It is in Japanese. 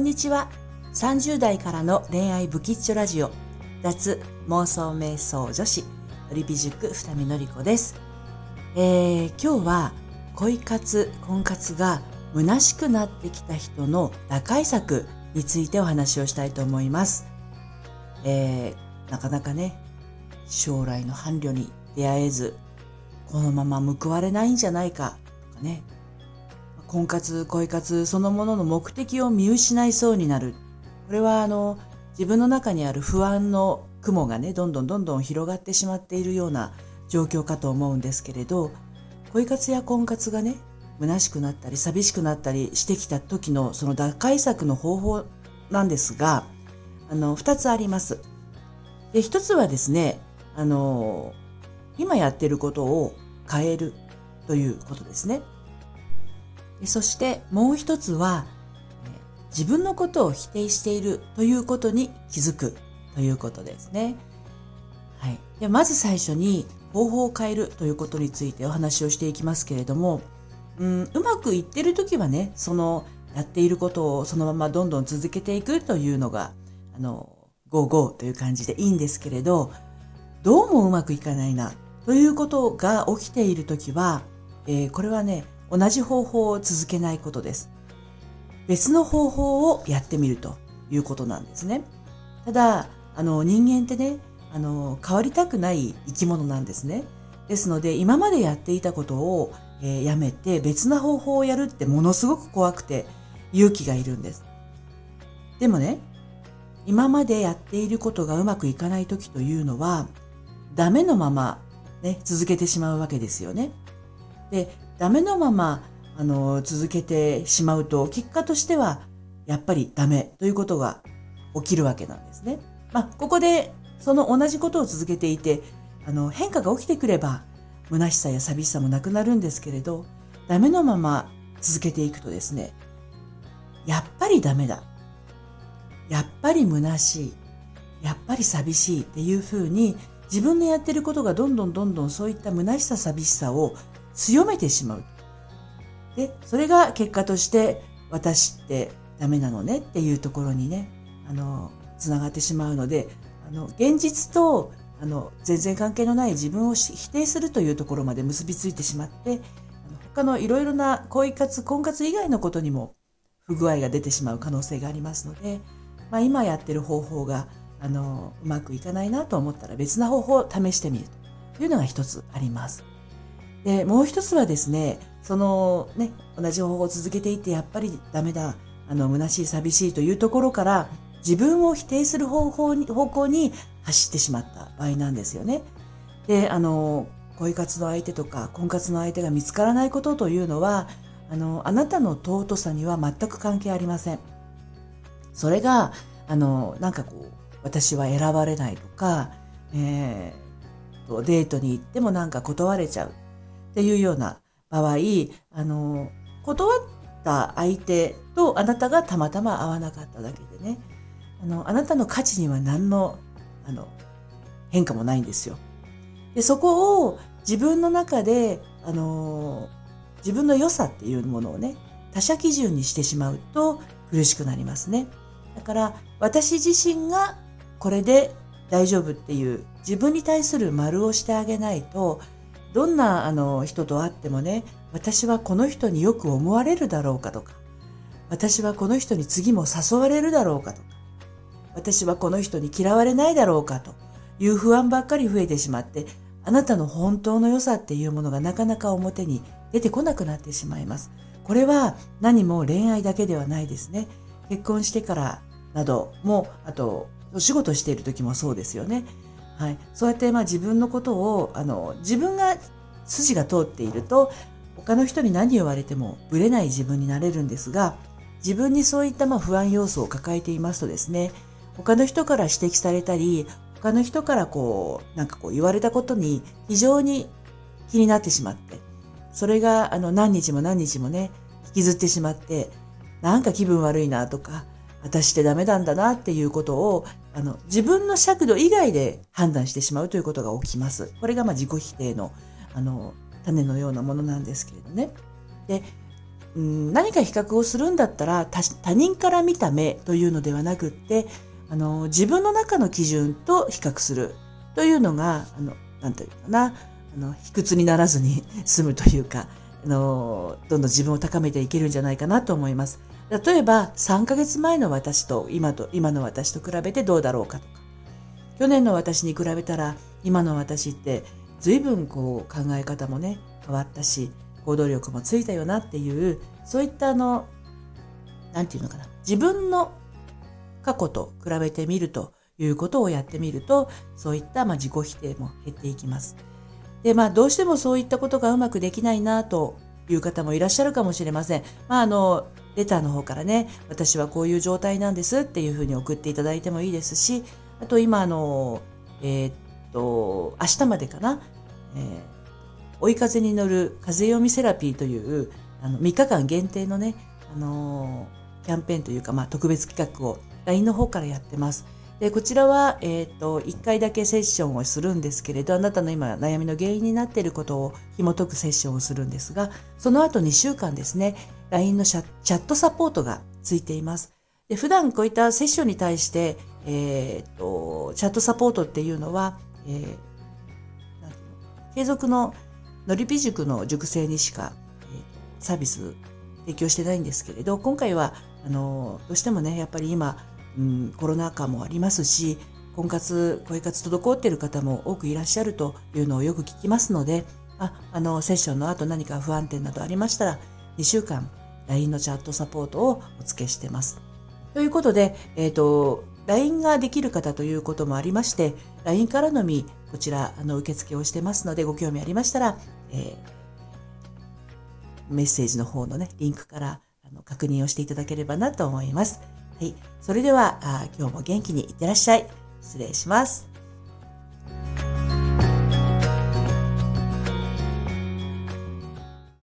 んにちは。30代からの恋愛ブキッチョラジオ、脱妄想瞑想女子、リピ塾二見のりこです。えー、今日は恋活、婚活が虚しくなってきた人の打開策についてお話をしたいと思います。えー、なかなかね、将来の伴侶に出会えず、このまま報われないんじゃないかとかね、婚活、恋活そのものの目的を見失いそうになる。これはあの、自分の中にある不安の雲がね、どんどんどんどん広がってしまっているような状況かと思うんですけれど、恋活や婚活がね、虚しくなったり寂しくなったりしてきた時のその打開策の方法なんですが、あの、二つあります。で、一つはですね、あの、今やってることを変えるということですね。そしてもう一つは、自分のことを否定しているということに気づくということですね。はい。でまず最初に方法を変えるということについてお話をしていきますけれども、うん、うまくいってる時はね、そのやっていることをそのままどんどん続けていくというのが、あの、ゴーゴーという感じでいいんですけれど、どうもうまくいかないなということが起きている時は、えー、これはね、同じ方法を続けないことです。別の方法をやってみるということなんですね。ただ、あの人間ってね、あの変わりたくない生き物なんですね。ですので、今までやっていたことを、えー、やめて別な方法をやるってものすごく怖くて勇気がいるんです。でもね、今までやっていることがうまくいかない時というのは、ダメのままね、続けてしまうわけですよね。で、ダメのまま、あの、続けてしまうと、結果としては、やっぱりダメということが起きるわけなんですね。まあ、ここで、その同じことを続けていて、あの、変化が起きてくれば、虚しさや寂しさもなくなるんですけれど、ダメのまま続けていくとですね、やっぱりダメだ。やっぱり虚しい。やっぱり寂しいっていうふうに自分のやってることがどんどんどんどんそういった虚しさ寂しさを強めてしまう。で、それが結果として私ってダメなのねっていうところにね、あの、つながってしまうので、あの、現実と、あの、全然関係のない自分を否定するというところまで結びついてしまって、あの他のいろいろな恋活、婚活以外のことにも不具合が出てしまう可能性がありますので、まあ、今やってる方法が、あの、うまくいかないなと思ったら別な方法を試してみるというのが一つあります。で、もう一つはですね、そのね、同じ方法を続けていってやっぱりダメだ、あの、虚しい、寂しいというところから自分を否定する方法に、方向に走ってしまった場合なんですよね。で、あの、恋活の相手とか婚活の相手が見つからないことというのは、あの、あなたの尊さには全く関係ありません。それが、あの、なんかこう、私は選ばれないとか、えー、デートに行ってもなんか断れちゃう。っていうような場合、あの、断った相手とあなたがたまたま会わなかっただけでね、あの、あなたの価値には何の、あの、変化もないんですよ。で、そこを自分の中で、あの、自分の良さっていうものをね、他者基準にしてしまうと苦しくなりますね。だから、私自身がこれで大丈夫っていう自分に対する丸をしてあげないと、どんなあの人と会ってもね、私はこの人によく思われるだろうかとか、私はこの人に次も誘われるだろうかとか、私はこの人に嫌われないだろうかという不安ばっかり増えてしまって、あなたの本当の良さっていうものがなかなか表に出てこなくなってしまいます。これは何も恋愛だけではないですね。結婚してからなども、あと、お仕事している時もそうですよね。はい、そうやってまあ自分のことをあの自分が筋が通っていると他の人に何言われてもぶれない自分になれるんですが自分にそういったまあ不安要素を抱えていますとですね他の人から指摘されたり他の人からこうなんかこう言われたことに非常に気になってしまってそれがあの何日も何日もね引きずってしまってなんか気分悪いなとか私ってダメなんだなっていうことを、あの、自分の尺度以外で判断してしまうということが起きます。これがま自己否定の、あの、種のようなものなんですけれどね。で、うん、何か比較をするんだったら他人から見た目というのではなくってあの自分の中の基準と比較するというのがあのなんていうかなあの卑屈にならずに済むというかあのどんどん自分を高めていけるんじゃないかなと思います。例えば3ヶ月前の私と今と今の私と比べてどうだろうかとか去年の私に比べたら今の私って随分こう考え方もね変わったし行動力もついたよなっていうそういったあの何て言うのかな自分の過去と比べてみるということをやってみるとそういったま自己否定も減っていきます。でまあどうしてもそういったことがうまくできないなという方もいらっしゃるかもしれません。まああのレターの方からね私はこういう状態なんですっていうふうに送っていただいてもいいですしあと今あのえー、っと明日までかな、えー、追い風に乗る風読みセラピーというあの3日間限定のね、あのキャンペーンというか、まあ、特別企画を LINE の方からやってます。でこちらは、えーと、1回だけセッションをするんですけれどあなたの今悩みの原因になっていることを紐解くセッションをするんですがその後2週間ですね LINE のチャットサポートがついています。で普段こういったセッションに対して、えーと、チャットサポートっていうのは、えー、継続ののりぴ塾の塾生にしか、えー、サービス提供してないんですけれど今回はあのどうしてもねやっぱり今うん、コロナ禍もありますし婚活恋活滞っている方も多くいらっしゃるというのをよく聞きますのでああのセッションの後何か不安定などありましたら2週間 LINE のチャットサポートをお付けしてます。ということで、えっ、ー、と LINE ができる方ということもありまして LINE からのみこちらあの受付をしてますのでご興味ありましたら、えー、メッセージの方のねリンクからあの確認をしていただければなと思います。はい。それでは、今日も元気にいってらっしゃい。失礼します。